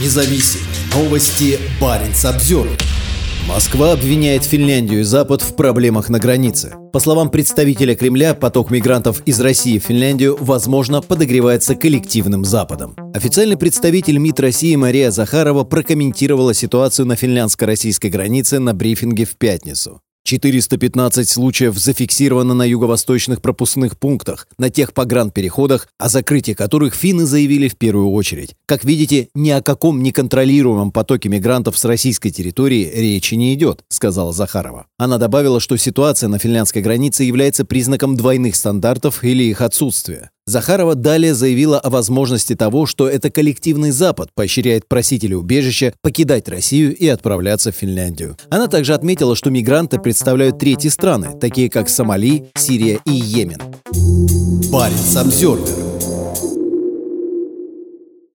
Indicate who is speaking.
Speaker 1: независим. Новости Баренц обзор. Москва обвиняет Финляндию и Запад в проблемах на границе. По словам представителя Кремля, поток мигрантов из России в Финляндию, возможно, подогревается коллективным Западом. Официальный представитель МИД России Мария Захарова прокомментировала ситуацию на финляндско-российской границе на брифинге в пятницу. 415 случаев зафиксировано на юго-восточных пропускных пунктах, на тех погранпереходах, о закрытии которых финны заявили в первую очередь. Как видите, ни о каком неконтролируемом потоке мигрантов с российской территории речи не идет, сказала Захарова. Она добавила, что ситуация на финляндской границе является признаком двойных стандартов или их отсутствия. Захарова далее заявила о возможности того, что это коллективный Запад поощряет просителей убежища покидать Россию и отправляться в Финляндию. Она также отметила, что мигранты представляют третьи страны, такие как Сомали, Сирия и Йемен. Парень Обзервер